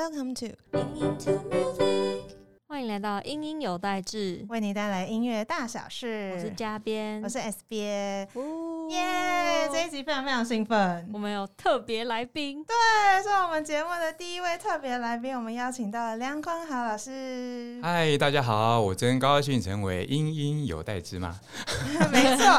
Welcome to 欢迎来到音音有代志，为你带来音乐大小事。我是嘉编，我是 S。哦耶！这一集非常非常兴奋，我们有特别来宾，对，是我们节目的第一位特别来宾，我们邀请到了梁坤豪老师。嗨，大家好，我真高兴成为音音有代志吗？没错，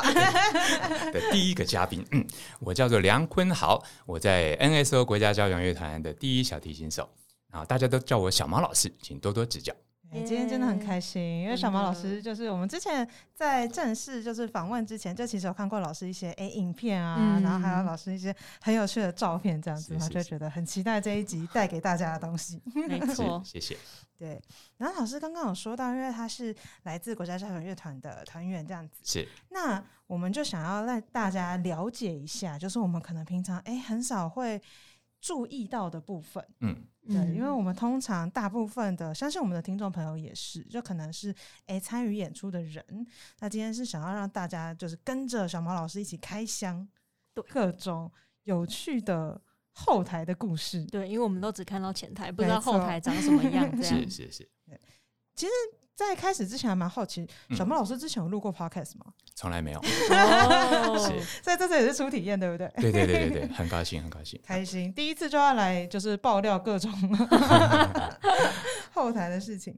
的第一个嘉宾，嗯，我叫做梁坤豪，我在 NSO 国家交响乐团的第一小提琴手，然后大家都叫我小毛老师，请多多指教。今天真的很开心，因为小毛老师就是我们之前在正式就是访问之前，就其实有看过老师一些诶影片啊，然后还有老师一些很有趣的照片，这样子，然后就觉得很期待这一集带给大家的东西。没错，谢谢。对，然后老师刚刚有说到，因为他是来自国家交响乐团的团员，这样子。是。那我们就想要让大家了解一下，就是我们可能平常哎很少会注意到的部分。嗯。对，因为我们通常大部分的，相信我们的听众朋友也是，就可能是诶参与演出的人。那今天是想要让大家就是跟着小毛老师一起开箱各种有趣的后台的故事。对，因为我们都只看到前台，不知道后台长什么样。是是是。对，其实。在开始之前还蛮好奇，小猫老师之前有录过 podcast 吗？从来没有。是，所以这次也是初体验，对不对？对对对对对，很高兴，很高兴，开心。第一次就要来，就是爆料各种 后台的事情。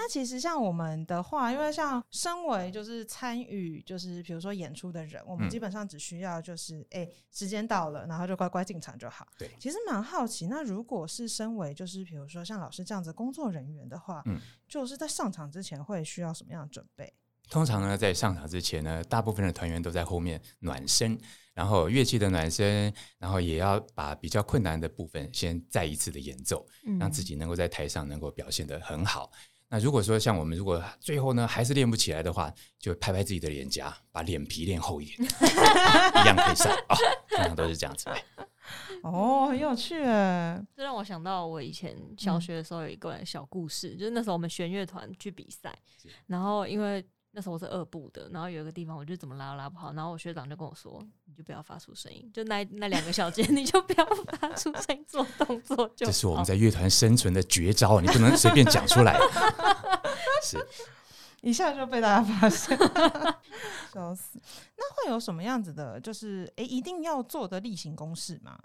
是。那其实像我们的话，因为像身为就是参与就是比如说演出的人，我们基本上只需要就是哎时间到了，然后就乖乖进场就好。对，其实蛮好奇，那如果是身为就是比如说像老师这样子工作人员的话，嗯，就是在上场之前会需要什么样的准备？通常呢，在上场之前呢，大部分的团员都在后面暖身，然后乐器的暖身，然后也要把比较困难的部分先再一次的演奏，让自己能够在台上能够表现得很好。那如果说像我们，如果最后呢还是练不起来的话，就拍拍自己的脸颊，把脸皮练厚一点，一样可以上啊。通常都是这样子。哦，很有趣哎，这让我想到我以前小学的时候有一个小故事，就是那时候我们弦乐团去比赛，然后因为。那时候我是二部的，然后有一个地方我就怎么拉都拉不好，然后我学长就跟我说：“你就不要发出声音，就那那两个小节，你就不要发出声音做动作。”就这是我们在乐团生存的绝招，你不能随便讲出来。是，一下就被大家发现，笑死。那会有什么样子的，就是哎，一定要做的例行公事吗？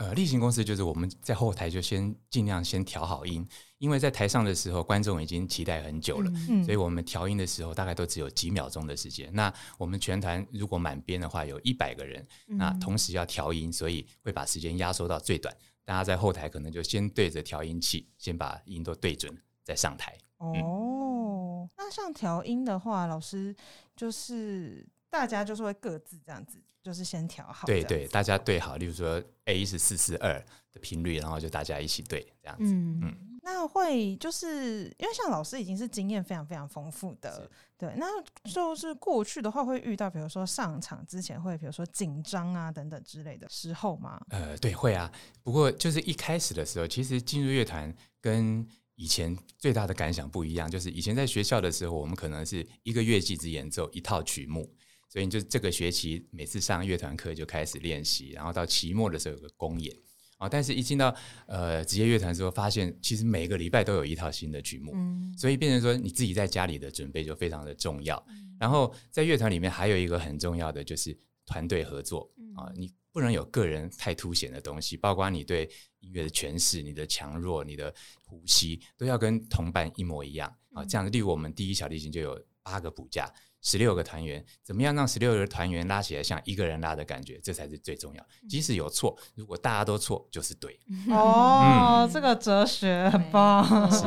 呃，例行公司就是我们在后台就先尽量先调好音，因为在台上的时候观众已经期待很久了，所以我们调音的时候大概都只有几秒钟的时间。那我们全团如果满编的话有一百个人，那同时要调音，所以会把时间压缩到最短。大家在后台可能就先对着调音器，先把音都对准，再上台。哦，那像调音的话，老师就是大家就是会各自这样子。就是先调好，对对，大家对好，例如说 A 是四四二的频率，然后就大家一起对这样子。嗯嗯，那会就是因为像老师已经是经验非常非常丰富的，对，那就是过去的话会遇到，比如说上场之前会，比如说紧张啊等等之类的时候吗？呃，对，会啊。不过就是一开始的时候，其实进入乐团跟以前最大的感想不一样，就是以前在学校的时候，我们可能是一个乐器只演奏一套曲目。所以就这个学期每次上乐团课就开始练习，然后到期末的时候有个公演啊。但是一进到呃职业乐团之后，发现其实每个礼拜都有一套新的曲目，所以变成说你自己在家里的准备就非常的重要。然后在乐团里面还有一个很重要的就是团队合作啊，你不能有个人太凸显的东西，包括你对音乐的诠释、你的强弱、你的呼吸都要跟同伴一模一样啊。这样，例如我们第一小提琴就有八个补架。十六个团员，怎么样让十六个团员拉起来像一个人拉的感觉？这才是最重要。即使有错，如果大家都错，就是对。哦，这个哲学很棒。是。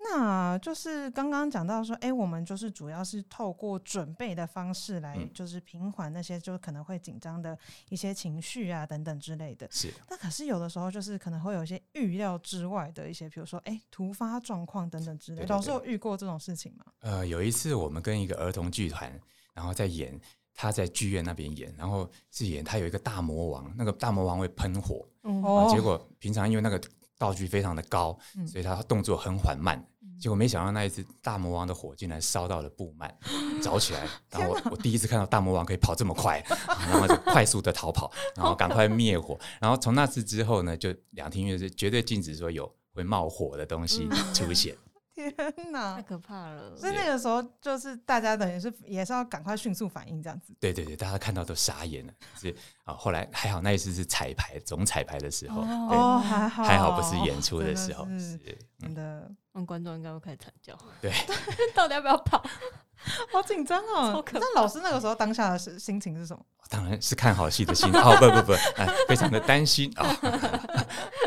那就是刚刚讲到说，哎，我们就是主要是透过准备的方式来，就是平缓那些就可能会紧张的一些情绪啊，等等之类的。是。那可是有的时候就是可能会有一些预料之外的一些，比如说哎，突发状况等等之类的。老师有遇过这种事情吗？呃，有一次我们跟一个儿童剧团，然后在演，他在剧院那边演，然后是演他有一个大魔王，那个大魔王会喷火，哦，结果平常因为那个。道具非常的高，所以他动作很缓慢。结果没想到那一次大魔王的火竟然烧到了布幔，着起来。然后我我第一次看到大魔王可以跑这么快，然后就快速的逃跑，然后赶快灭火。然后从那次之后呢，就两厅院是绝对禁止说有会冒火的东西出现。天哪，太可怕了！所以那个时候就是大家等于是也是要赶快迅速反应这样子。对对对，大家看到都傻眼了。是啊，后来还好那一次是彩排总彩排的时候，哦还好还好不是演出的时候，是真的。那观众应该会开始惨叫。对，到底要不要跑？好紧张哦！那老师那个时候当下的心心情是什么？当然是看好戏的心哦，不不不，哎，非常的担心啊，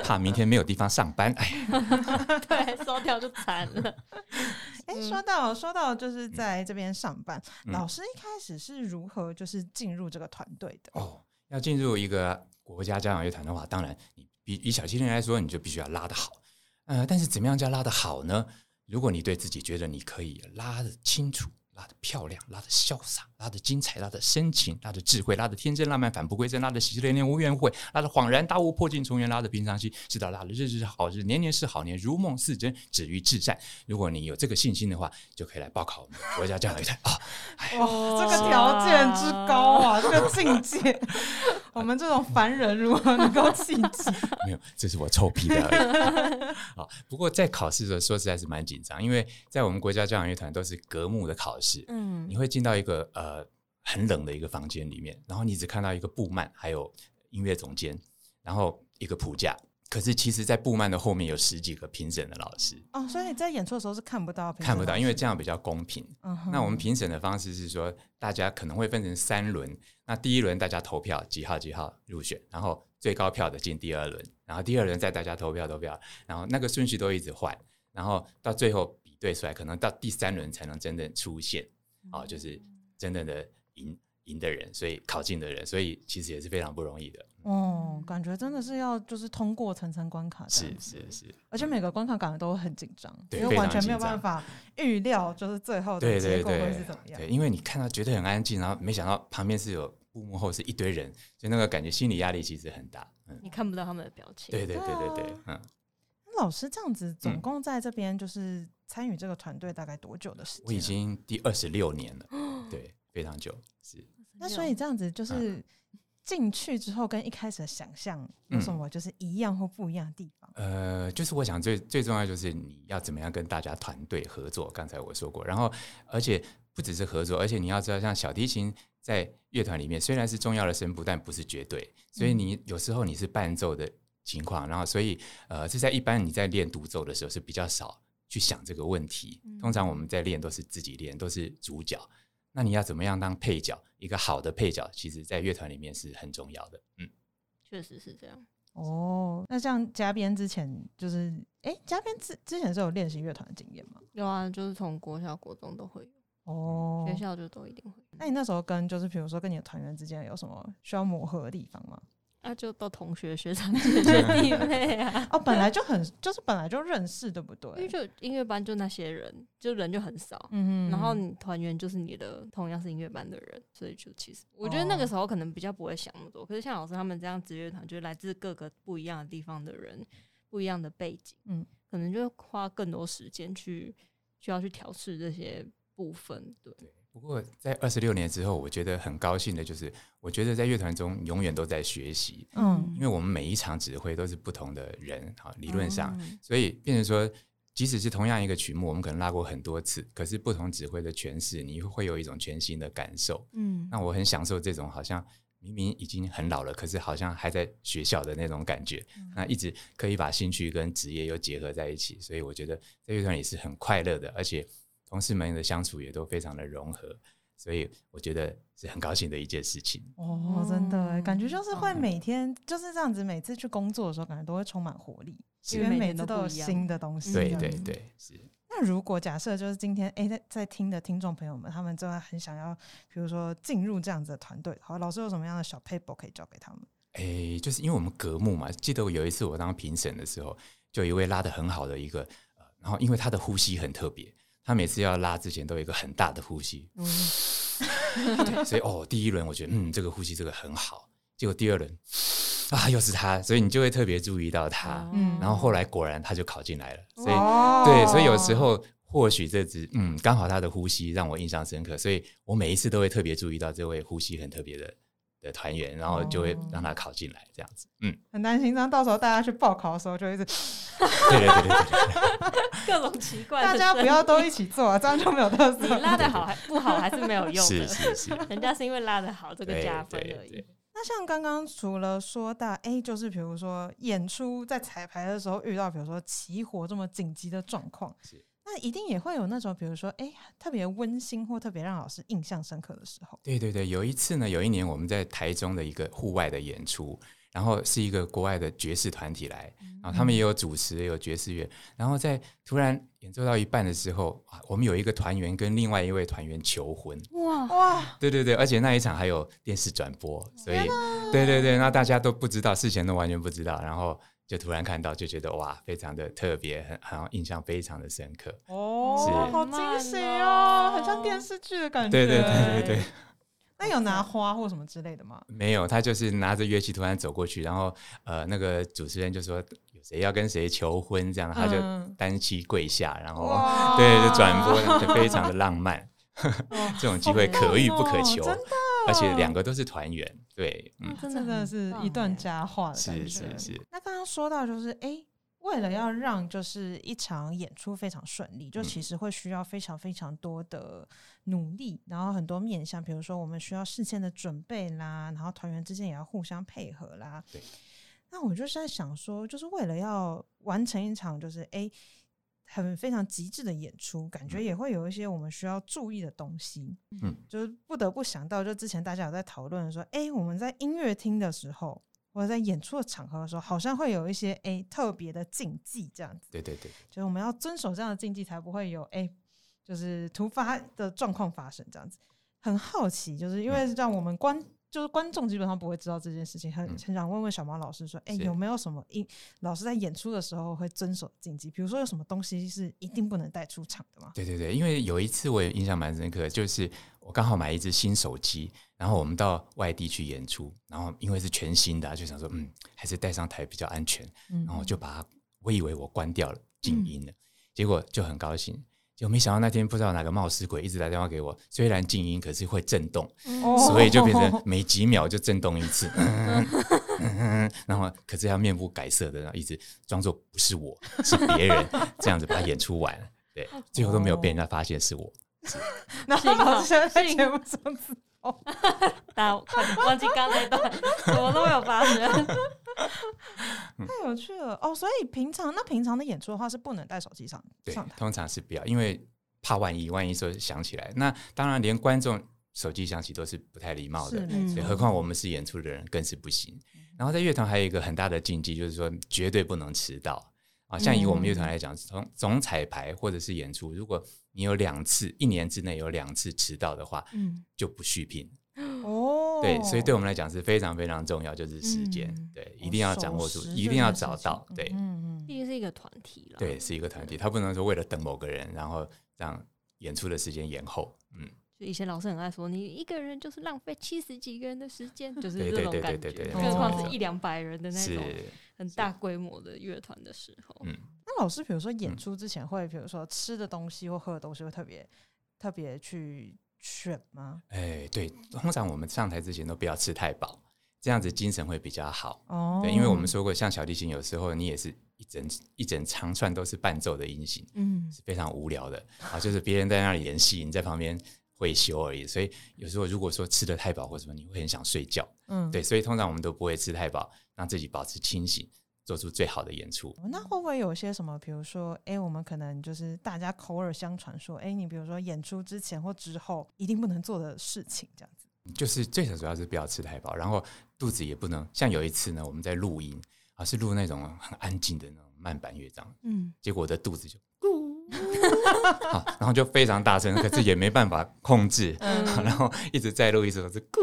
怕明天没有地方上班。哎，对，收掉就惨了。哎，说到说到就是在这边上班，老师一开始是如何就是进入这个团队的？哦，要进入一个国家交响乐团的话，当然你比以小提琴来说，你就必须要拉得好。呃，但是怎么样叫拉得好呢？如果你对自己觉得你可以拉得清楚。拉的漂亮，拉的潇洒，拉的精彩，拉的深情，拉的智慧，拉的天真浪漫，返璞归真，拉的喜气连连无怨悔，拉的恍然大悟，破镜重圆，拉的平常心，知道拉的日日好日，年年是好年，如梦似真，止于至善。如果你有这个信心的话，就可以来报考我们国家教育台啊！哇，这个条件之高啊，这个境界，我们这种凡人如何能够企及？没有，这是我臭屁的而已。好，不过在考试的时候，说实在是蛮紧张，因为在我们国家交响乐团都是隔幕的考试。嗯，你会进到一个呃很冷的一个房间里面，然后你只看到一个布幔，还有音乐总监，然后一个谱架。可是其实，在布幔的后面有十几个评审的老师哦，所以你在演出的时候是看不到，看不到，因为这样比较公平。那我们评审的方式是说，大家可能会分成三轮，那第一轮大家投票几号几号入选，然后最高票的进第二轮，然后第二轮再大家投票投票，然后那个顺序都一直换，然后到最后。对出来，可能到第三轮才能真正出现，哦，就是真正的赢赢的人，所以考进的人，所以其实也是非常不容易的。哦，感觉真的是要就是通过层层关卡，是是是，而且每个关卡感觉都很紧张，因为完全没有办法预料就是最后的结果会是怎么样。对，因为你看到觉得很安静，然后没想到旁边是有布幕后是一堆人，所以那个感觉心理压力其实很大。嗯，你看不到他们的表情。对对对对对，嗯。老师这样子总共在这边就是参与这个团队大概多久的时间？我已经第二十六年了，对，非常久。是那所以这样子就是进去之后跟一开始的想象有什么就是一样或不一样的地方？呃，就是我想最最重要就是你要怎么样跟大家团队合作。刚才我说过，然后而且不只是合作，而且你要知道，像小提琴在乐团里面虽然是重要的声部，但不是绝对，所以你有时候你是伴奏的。情况，然后所以呃，这在一般你在练独奏的时候是比较少去想这个问题。通常我们在练都是自己练，都是主角。那你要怎么样当配角？一个好的配角，其实在乐团里面是很重要的。嗯，确实是这样。哦，那像嘉宾之前就是，哎，嘉宾之之前是有练习乐团的经验吗？有啊，就是从国小、国中都会有。哦，学校就都一定会。那你那时候跟就是比如说跟你的团员之间有什么需要磨合的地方吗？那就都同学学长姐姐弟妹啊！哦，本来就很 就是本来就认识，对不对？因为就音乐班就那些人，就人就很少。嗯然后你团员就是你的同样是音乐班的人，所以就其实我觉得那个时候可能比较不会想那么多。可是像老师他们这样职业团，就是来自各个不一样的地方的人，不一样的背景，嗯，可能就花更多时间去需要去调试这些部分，对。不过，在二十六年之后，我觉得很高兴的就是，我觉得在乐团中永远都在学习。嗯，因为我们每一场指挥都是不同的人，好，理论上，所以变成说，即使是同样一个曲目，我们可能拉过很多次，可是不同指挥的诠释，你会有一种全新的感受。嗯，那我很享受这种好像明明已经很老了，可是好像还在学校的那种感觉。那一直可以把兴趣跟职业又结合在一起，所以我觉得在乐团也是很快乐的，而且。同事们的相处也都非常的融合，所以我觉得是很高兴的一件事情。哦，真的，感觉就是会每天就是这样子，每次去工作的时候，感觉都会充满活力，因为每次都有新的东西。对对对，是。那如果假设就是今天，哎，在在听的听众朋友们，他们真的很想要，比如说进入这样子的团队，好，老师有什么样的小 paper 可以教给他们？哎，就是因为我们隔幕嘛，记得我有一次我当评审的时候，就一位拉的很好的一个，呃，然后因为他的呼吸很特别。他每次要拉之前都有一个很大的呼吸，对，所以哦，第一轮我觉得嗯，这个呼吸这个很好。结果第二轮啊，又是他，所以你就会特别注意到他。嗯然后后来果然他就考进来了，所以对，所以有时候或许这只嗯，刚好他的呼吸让我印象深刻，所以我每一次都会特别注意到这位呼吸很特别的的团员，然后就会让他考进来这样子。嗯，很担心，这样到时候大家去报考的时候就一直，对对对对对对，各种奇怪，大家不要都一起做啊，这样就没有特色。你拉的好还不好还是没有用的，是是，人家是因为拉的好这个加分而已。那像刚刚除了说到，哎、就是比如说演出在彩排的时候遇到，比如说起火这么紧急的状况是，那一定也会有那种，比如说，哎、特别温馨或特别让老师印象深刻的时候。对对对，有一次呢，有一年我们在台中的一个户外的演出，然后是一个国外的爵士团体来，然后他们。也有主持，也有爵士乐，然后在突然演奏到一半的时候，啊我们有一个团员跟另外一位团员求婚，哇，哇，对对对，而且那一场还有电视转播，所以对对对，那大家都不知道，事前都完全不知道，然后就突然看到，就觉得哇，非常的特别，很好像印象非常的深刻。哦，是好惊喜哦，哦很像电视剧的感觉。对对对对对。那有拿花或什么之类的吗？没有，他就是拿着乐器突然走过去，然后呃，那个主持人就说有谁要跟谁求婚，这样他就嗯单膝跪下，然后哇对就转播，就非常的浪漫。这种机会可遇不可哦求，真的，而且两个都是团员，对，嗯，真真的是一段欸佳话的感是觉。是是，那刚刚说到就是，哎、为了要让就是一场演出非常顺利，就嗯其实会需要非常非常多的努力，然后很多面向，比如说我们需要事先的准备啦，然后团员之间也要互相配合啦。对。那我就是在想说，就是为了要完成一场就是哎、诶很非常极致的演出，感觉嗯也会有一些我们需要注意的东西。嗯，就是不得不想到，就之前大家有在讨论说，哎、我们在音乐厅的时候，或者在演出的场合的时候，好像会有一些哎、特别的禁忌，这样子，对对对，就是我们要遵守这样的禁忌，才不会有哎、就是突发的状况发生这样子。很好奇，就是因为让我们观。就是观众基本上不会知道这件事情，很嗯很想问问小毛老师说，哎、是有没有什么音老师在演出的时候会遵守禁忌？比如说有什么东西是一定不能带出场的吗？对对对，因为有一次我也印象蛮深刻，就是我刚好买一只新手机，然后我们到外地去演出，然后因为是全新的啊、就想说嗯，还是带上台比较安全，嗯然后就把它，我以为我关掉了静音了，结果就很高兴。结果没想到那天不知道哪个冒失鬼一直打电话给我，虽然静音，可是会震动，哦。所以就变成每几秒就震动一次，嗯嗯然后可是他面不改色的，然后一直装作不是我，是别人，这样子把它演出完，对，最后都没有被人家发现是我。然后老师现在在节目上自大家快点忘记刚刚那段，什么都没有发生。太有趣了哦！所以平常那平常的演出的话是不能带手机上对上台，通常是不要，因为怕万一，万一说想起来，那当然连观众手机响起都是不太礼貌的是，嗯对，没错。何况我们是演出的人更是不行。然后在乐团还有一个很大的禁忌，就是说绝对不能迟到啊。像以我们乐团来讲，从总彩排或者是演出，如果你有两次一年之内有两次迟到的话，嗯，就不续聘。哦，对，所以对我们来讲是非常非常重要，就是时间，嗯。对，一定要掌握住，一定要找到，对，嗯嗯毕竟是一个团体了。对，是一个团体，他不能说为了等某个人，然后让演出的时间延后，嗯，就以前老师很爱说，你一个人就是浪费七十几个人的时间，就是对对对这种感觉。对对对更何况是一两百人的那种，很大规模的乐团的时候。嗯，那老师，比如说演嗯。出之前会，比如说吃的东西或喝的东西会特别特别去选吗？哎，对，通常我们上台之前都不要吃太饱，这样子精神会比较好。哦，对，因为我们说过，像小提琴有时候你也是一整一整长串都是伴奏的音型，嗯，是非常无聊的啊，就是别人在那里演戏，你在旁边会修而已。所以有时候如果说吃的太饱或什么，你会很想睡觉。嗯，对，所以通常我们都不会吃太饱，让自己保持清醒，做出最好的演出。那会不会有些什么，比如说，哎、我们可能就是大家口耳相传说，哎、你比如说演出之前或之后一定不能做的事情，这样子。就是最主要是不要吃太饱，然后肚子也不能像有一次呢，我们在录音啊，是录那种很安静的那种慢板乐章，嗯，结果我的肚子就 好，然后就非常大声，可是也没办法控制，嗯 然后一直在录一首是咕，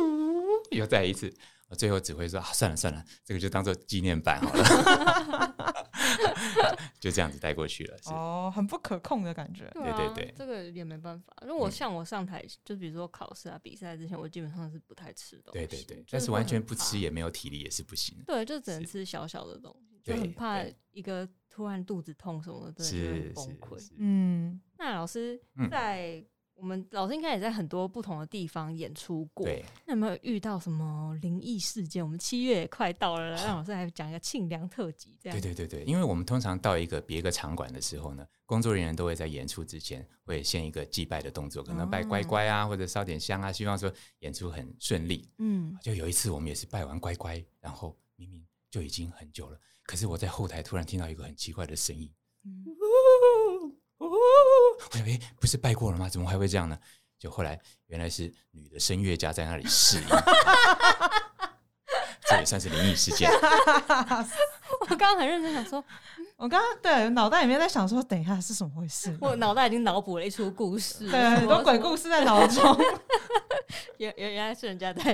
又再一次，我最后只会说、啊、算了算了，这个就当做纪念版好了。就这样子带过去了。哦，很不可控的感觉。对对对，这个也没办法。因为我像我上台，就比如说考试啊、比赛之前，我基本上是不太吃东西。对对对，但是完全不吃也没有体力也是不行。对，就只能吃小小的东西，就很怕一个突然肚子痛什么的，是崩溃。嗯，那老师在。我们老师应该也在很多不同的地方演出过，那有没有遇到什么灵异事件？我们七月也快到了，让老师来讲一个庆良特辑。这样对对对对，因为我们通常到一个别个场馆的时候呢，工作人员都会在演出之前会先一个祭拜的动作，可能拜乖乖啊，或者烧点香啊，希望说演出很顺利。嗯，就有一次我们也是拜完乖乖，然后明明就已经很久了，可是我在后台突然听到一个很奇怪的声音。我想，哎，不是拜过了吗？怎么还会这样呢？就后来原来是女的声乐家在那里试音，这也算是灵异事件。我刚刚很认真想说，我刚刚对脑袋里面在想说，等一下是什么回事？我脑袋已经脑补了一出故事，对，很多鬼故事在脑中。原原原来是人家在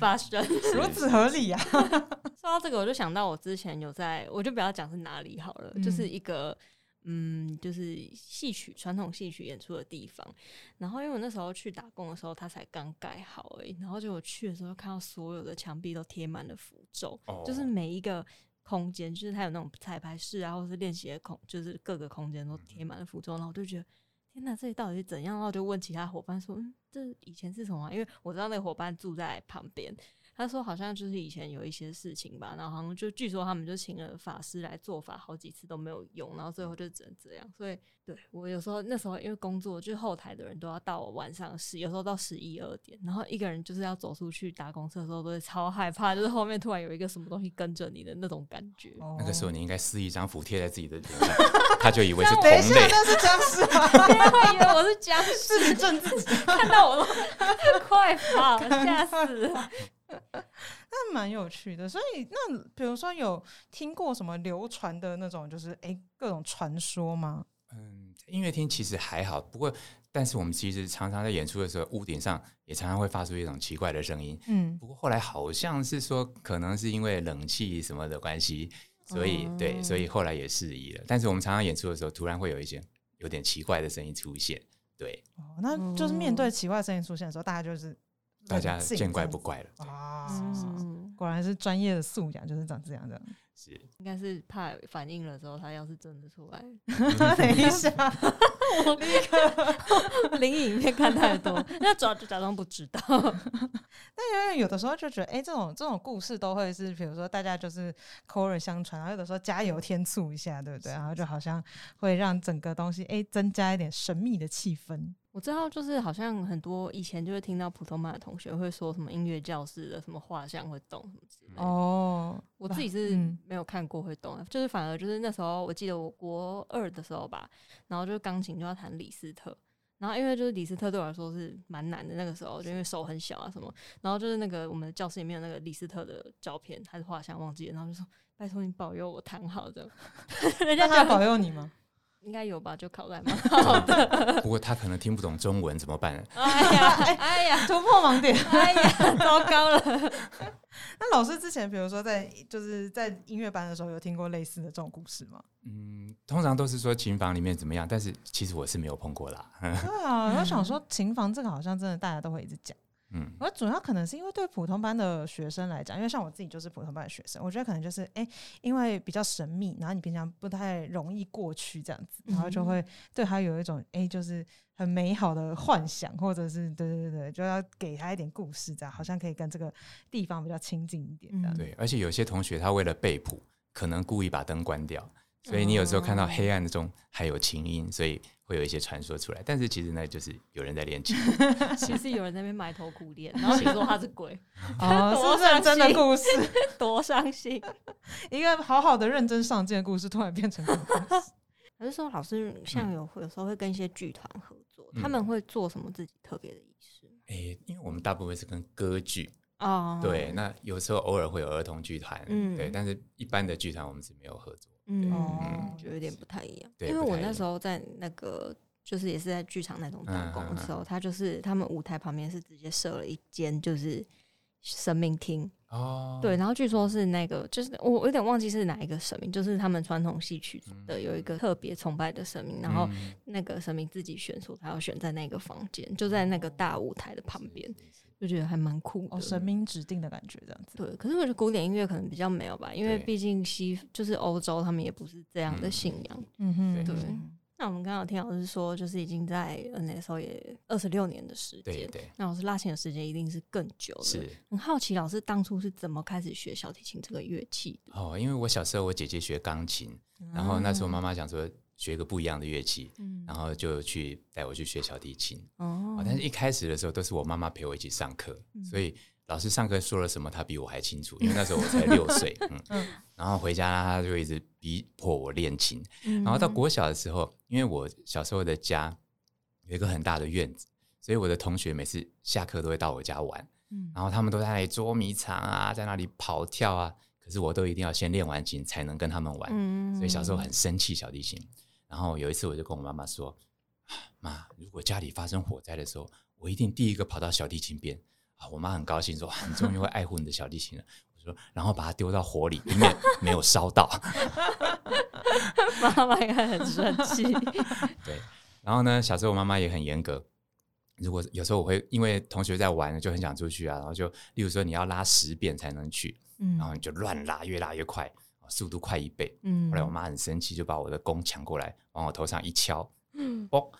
发生，如此合理啊！说到这个，我就想到我之前有在，我就不要讲是哪里好了，就是一个。嗯，就是戏曲传统戏曲演出的地方。然后因为我那时候去打工的时候，它才刚盖好而已。然后就我去的时候，看到所有的墙壁都贴满了符咒，就是每一个空间，就是它有那种彩排室啊，或者是练习的空，就是各个空间都贴满了符咒。然后我就觉得，天哪，这里到底是怎样？然后就问其他伙伴说，嗯，这以前是什么？因为我知道那个伙伴住在旁边。他说好像就是以前有一些事情吧，然后好像就据说他们就请了法师来做法，好几次都没有用，然后最后就只能这样。所以对我有时候那时候因为工作，就后台的人都要到晚上十，有时候到十一二点，然后一个人就是要走出去搭公车的时候，都会超害怕，就是后面突然有一个什么东西跟着你的那种感觉。那个时候你应该撕一张符贴在自己的脸上，他就以为是同类，那是僵尸 吗？以为我是僵尸，正自己看到我都 快跑，吓死！那蛮有趣的，所以那比如说有听过什么流传的那种，就是哎各种传说吗？嗯，音乐厅其实还好，不过但是我们其实常常在演出的时候，屋顶上也常常会发出一种奇怪的声音。嗯，不过后来好像是说，可能是因为冷气什么的关系，所以对，所以后来也适宜了。但是我们常常演出的时候，突然会有一些有点奇怪的声音出现。对，哦，那就是面对奇怪声音出现的时候，大家就是。大家见怪不怪了啊！果然是专业的素养，就是长这样的。是，应该是怕反应了之后，他要是真的出来，等一下，我立刻灵影片看太多，那主要就假装不知道。但因为有的时候就觉得，哎，这种这种故事都会是，比如说大家就是口耳相传，然后有的时候加油添醋一下，对不对？然后就好像会让整个东西哎增加一点神秘的气氛。我知道，就是好像很多以前就会听到普通班的同学会说什么音乐教室的什么画像会动什么之类的。哦，我自己是没有看过会动，就是反而就是那时候我记得我国二的时候吧，然后就是钢琴就要弹李斯特，然后因为就是李斯特对我来说是蛮难的，那个时候就因为手很小啊什么，然后就是那个我们教室里面有那个李斯特的照片还是画像忘记了，然后就说拜托你保佑我弹好这样，人家他保佑你吗？应该有吧，就考在蛮好的。不过他可能听不懂中文，怎么办？哎呀，哎呀，突破盲点！哎呀，糟糕了。那老师之前，比如说在就是在音乐班的时候，有听过类似的这种故事吗？嗯，通常都是说琴房里面怎么样，但是其实我是没有碰过啦。对啊，我想说琴房这个好像真的大家都会一直讲。嗯，我主要可能是因为对普通班的学生来讲，因为像我自己就是普通班的学生，我觉得可能就是哎，因为比较神秘，然后你平常不太容易过去这样子，然后就会对他有一种哎，就是很美好的幻想，或者是对对对对，就要给他一点故事，这样好像可以跟这个地方比较亲近一点。对，而且有些同学他为了被捕，可能故意把灯关掉，所以你有时候看到黑暗中还有琴音，所以。会有一些传说出来，但是其实呢，就是有人在练琴，其实有人在那边埋头苦练，然后你说他是鬼，哦，是 认真的故事，多伤心，一个好好的认真上进的故事，突然变成故事。还是说，老师像有有时候会跟一些剧团合作，他们会做什么自己特别的仪式？哎，因为我们大部分是跟歌剧哦，对，那有时候偶尔会有儿童剧团，嗯，对，但是一般的剧团我们是没有合作。嗯，觉得有点不太一样，因为我那时候在那个就是也是在剧场那种打工的时候，他就是他们舞台旁边是直接设了一间就是神明厅。哦，对，然后据说是那个，就是我我有点忘记是哪一个神明，就是他们传统戏曲的有一个特别崇拜的神明，然后那个神明自己选出他要选在那个房间，就在那个大舞台的旁边，就觉得还蛮酷的，神明指定的感觉这样子。对，可是我觉得古典音乐可能比较没有吧，因为毕竟西就是欧洲，他们也不是这样的信仰。嗯哼，对。那我们刚刚听老师说，就是已经在 NSO 也二十六年的时间。对对。那老师拉琴的时间一定是更久了。是。很好奇，老师当初是怎么开始学小提琴这个乐器的？哦，因为我小时候我姐姐学钢琴，然后那时候妈妈讲说学一个不一样的乐器，嗯。然后就去带我去学小提琴。哦。但是一开始的时候都是我妈妈陪我一起上课，所以。老师上课说了什么，她比我还清楚，因为那时候我才六岁，嗯，然后回家她就一直逼迫我练琴，然后到国小的时候，因为我小时候的家有一个很大的院子，所以我的同学每次下课都会到我家玩，嗯，然后他们都在那里捉迷藏啊，在那里跑跳啊，可是我都一定要先练完琴才能跟他们玩，嗯，所以小时候很生气小提琴，然后有一次我就跟我妈妈说，妈，如果家里发生火灾的时候，我一定第一个跑到小提琴边。啊我妈很高兴说：“你终于会爱护你的小提琴了。”我说：“然后把它丢到火里，里面没有烧到。”妈妈应该很生气。对，然后呢，小时候我妈妈也很严格。如果有时候我会因为同学在玩，就很想出去啊，然后就例如说你要拉十遍才能去，然后你就乱拉，越拉越快，速度快一倍。后来我妈很生气，就把我的弓抢过来，往我头上一敲，嗯哦。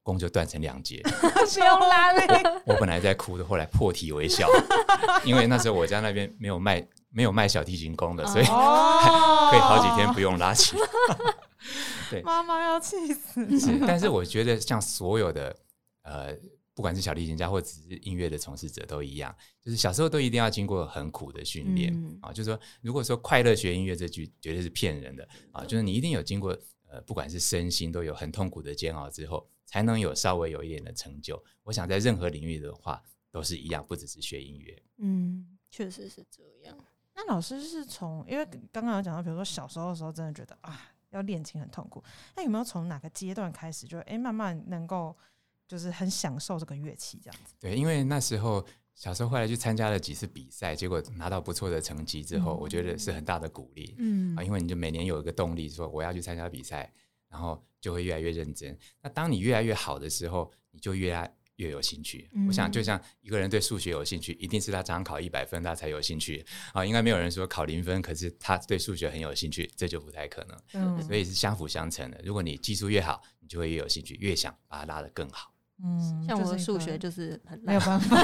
弓就断成两截，不用拉嘞！我本来在哭的，后来破涕为笑，因为那时候我家那边没有卖没有卖小提琴弓的，所以 可以好几天不用拉琴。对，妈妈要气死。是，但是我觉得像所有的呃，不管是小提琴家或只是音乐的从事者都一样，就是小时候都一定要经过很苦的训练啊。就是说，如果说快乐学音乐这句绝对是骗人的啊，就是你一定有经过呃，不管是身心都有很痛苦的煎熬之后。才能有稍微有一点的成就。我想在任何领域的话都是一样，不只是学音乐。嗯，确实是这样。那老师是从，因为刚刚有讲到，比如说小时候的时候，真的觉得啊，要练琴很痛苦。那有没有从哪个阶段开始，就哎慢慢能够就是很享受这个乐器这样子？对，因为那时候小时候后来去参加了几次比赛，结果拿到不错的成绩之后，我觉得是很大的鼓励。嗯啊，因为你就每年有一个动力，说我要去参加比赛。然后就会越来越认真。那当你越来越好的时候，你就越来越有兴趣。我想，就像一个人对数学有兴趣，一定是他常考一百分，他才有兴趣啊。应该没有人说考零分，可是他对数学很有兴趣，这就不太可能。嗯，所以是相辅相成的。如果你技术越好，你就会越有兴趣，越想把它拉得更好。嗯，像我的数学就是很没有办法，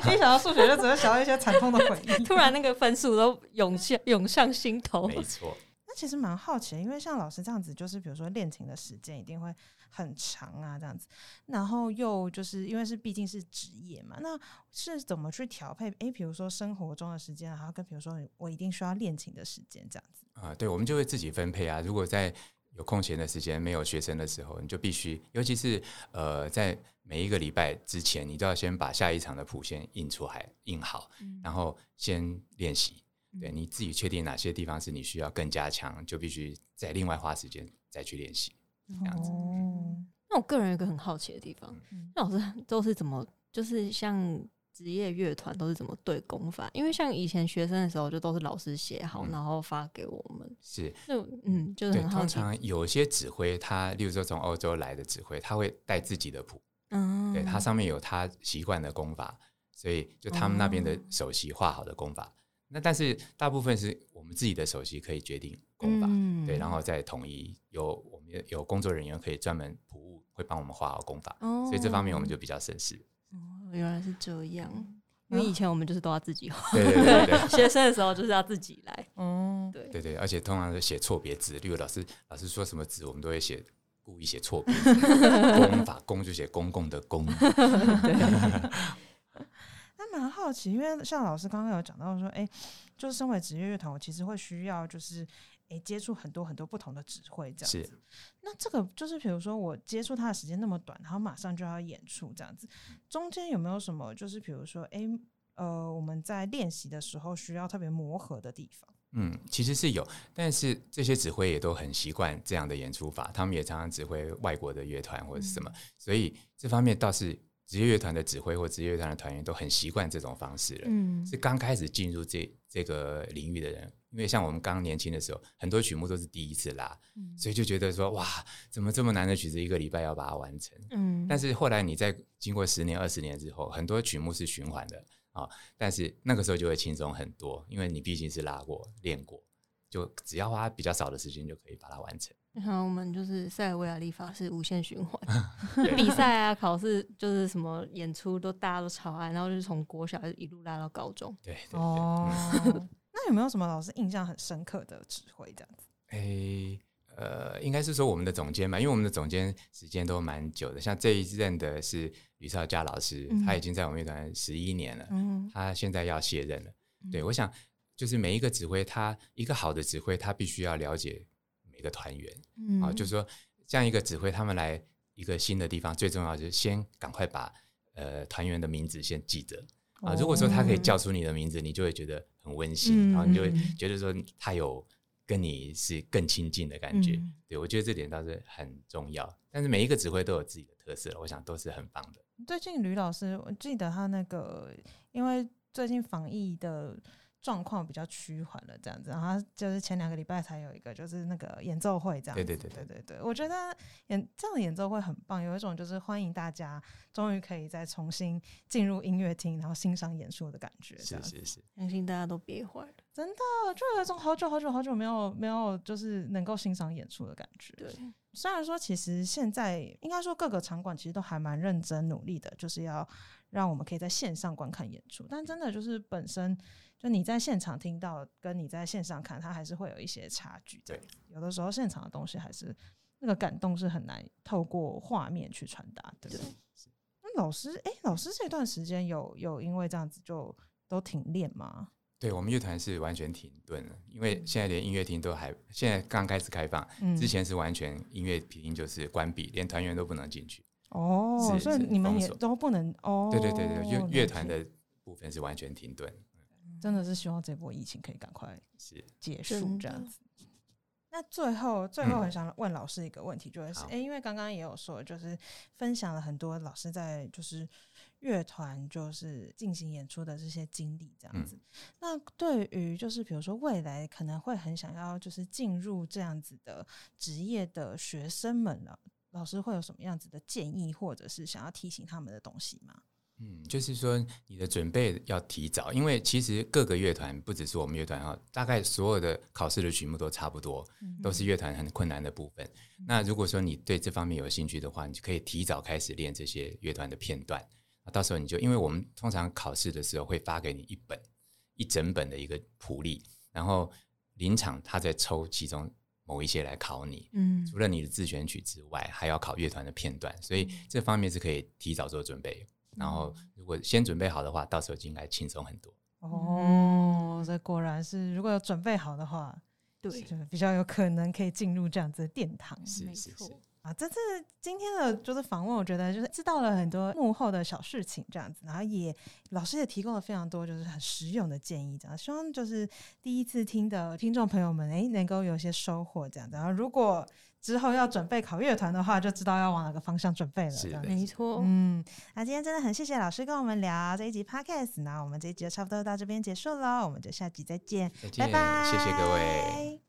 一想到数学就只会想到一些惨痛的回忆，突然那个分数都涌现涌上心头。没错。那其实蛮好奇的，因为像老师这样子，就是比如说练琴的时间一定会很长啊，这样子，然后又就是因为是毕竟是职业嘛，那是怎么去调配？诶，比如说生活中的时间，然后跟比如说我一定需要练琴的时间这样子啊，对，我们就会自己分配啊。如果在有空闲的时间没有学生的时候，你就必须，尤其是呃，在每一个礼拜之前，你都要先把下一场的谱先印出来，印好，然后先练习。对，你自己确定哪些地方是你需要更加强，就必须再另外花时间再去练习，这样子。那我个人有个很好奇的地方，那老师都是怎么，就是像职业乐团都是怎么对功法？因为像以前学生的时候，就都是老师写好，然后发给我们。是，就嗯，就是很好奇。通常有些指挥，他例如说从欧洲来的指挥，他会带自己的谱，嗯，对他上面有他习惯的功法，所以就他们那边的首席画好的功法。那但是大部分是我们自己的首席可以决定功法，对，然后再统一有我们有工作人员可以专门服务，会帮我们画好功法，所以这方面我们就比较省事。哦，原来是这样，因为以前我们就是都要自己画，对对对，学生的时候就是要自己来，嗯，对对对，而且通常是写错别字，例如老师老师说什么字，我们都会写故意写错别字，公法公就写公共的公。那蛮好奇，因为像老师刚刚有讲到说，哎，就是身为职业乐团，我其实会需要就是哎接触很多很多不同的指挥这样子。那这个就是比如说我接触他的时间那么短，然后马上就要演出这样子，中间有没有什么就是比如说哎呃我们在练习的时候需要特别磨合的地方？嗯，其实是有，但是这些指挥也都很习惯这样的演出法，他们也常常指挥外国的乐团或者是什么，所以这方面倒是。职业乐团的指挥或职业乐团的团员都很习惯这种方式了。嗯，是刚开始进入这这个领域的人，因为像我们刚年轻的时候，很多曲目都是第一次拉，所以就觉得说哇，怎么这么难的曲子，一个礼拜要把它完成？嗯，但是后来你在经过十年、二十年之后，很多曲目是循环的啊，但是那个时候就会轻松很多，因为你毕竟是拉过、练过，就只要花比较少的时间就可以把它完成。然后我们就是塞尔维亚立法是无限循环，比赛啊、考试就是什么演出都大家都超爱，然后就是从国小一路拉到高中。对哦，那有没有什么老师印象很深刻的指挥这样子？哎，呃，应该是说我们的总监嘛，因为我们的总监时间都蛮久的，像这一任的是吕少佳老师，他已经在我们乐团十一年了，嗯，他现在要卸任了。对，我想就是每一个指挥，他一个好的指挥，他必须要了解。每个团员啊，就是说，这样一个指挥他们来一个新的地方，最重要就是先赶快把呃团员的名字先记着啊。如果说他可以叫出你的名字，你就会觉得很温馨，然后你就会觉得说他有跟你是更亲近的感觉。对我觉得这点倒是很重要。但是每一个指挥都有自己的特色，我想都是很棒的。最近吕老师，我记得他那个，因为最近防疫的。状况比较趋缓了，这样子，然后就是前两个礼拜才有一个，就是那个演奏会这样。对对对对对对，我觉得演这样的演奏会很棒，有一种就是欢迎大家终于可以再重新进入音乐厅，然后欣赏演出的感觉。是是是，相信大家都憋坏了，真的就有一种好久好久好久没有没有就是能够欣赏演出的感觉。对，虽然说其实现在应该说各个场馆其实都还蛮认真努力的，就是要让我们可以在线上观看演出，但真的就是本身。就你在现场听到，跟你在线上看，它还是会有一些差距。对，有的时候现场的东西还是那个感动是很难透过画面去传达的。对，那老师，哎，老师这段时间有有因为这样子就都停练吗？对我们乐团是完全停顿了，因为现在连音乐厅都还现在刚开始开放，之前是完全音乐厅就是关闭，连团员都不能进去。哦，所以你们也都不能哦。对对对对，乐乐团的部分是完全停顿。真的是希望这波疫情可以赶快结束这样子。那最后，最后很想问老师一个问题，就是哎，因为刚刚也有说，就是分享了很多老师在就是乐团就是进行演出的这些经历，这样子。那对于就是比如说未来可能会很想要就是进入这样子的职业的学生们了，老师会有什么样子的建议，或者是想要提醒他们的东西吗？嗯，就是说你的准备要提早，因为其实各个乐团不只是我们乐团哈，大概所有的考试的曲目都差不多，都是乐团很困难的部分。那如果说你对这方面有兴趣的话，你就可以提早开始练这些乐团的片段。到时候你就，因为我们通常考试的时候会发给你一本一整本的一个谱例，然后临场他再抽其中某一些来考你。嗯，除了你的自选曲之外，还要考乐团的片段，所以这方面是可以提早做准备。然后，如果先准备好的话，到时候就应该轻松很多。哦，这果然是，如果有准备好的话，对，就比较有可能可以进入这样子的殿堂。是是是。啊，这次今天的就是访问，我觉得就是知道了很多幕后的小事情，这样子，然后也老师也提供了非常多就是很实用的建议，这样希望就是第一次听的听众朋友们，哎，能够有些收获，这样子。然后如果之后要准备考乐团的话，就知道要往哪个方向准备了。是，没错。嗯，那今天真的很谢谢老师跟我们聊这一集 podcast，那我们这一集就差不多到这边结束了，我们就下集再见，拜拜，谢谢各位。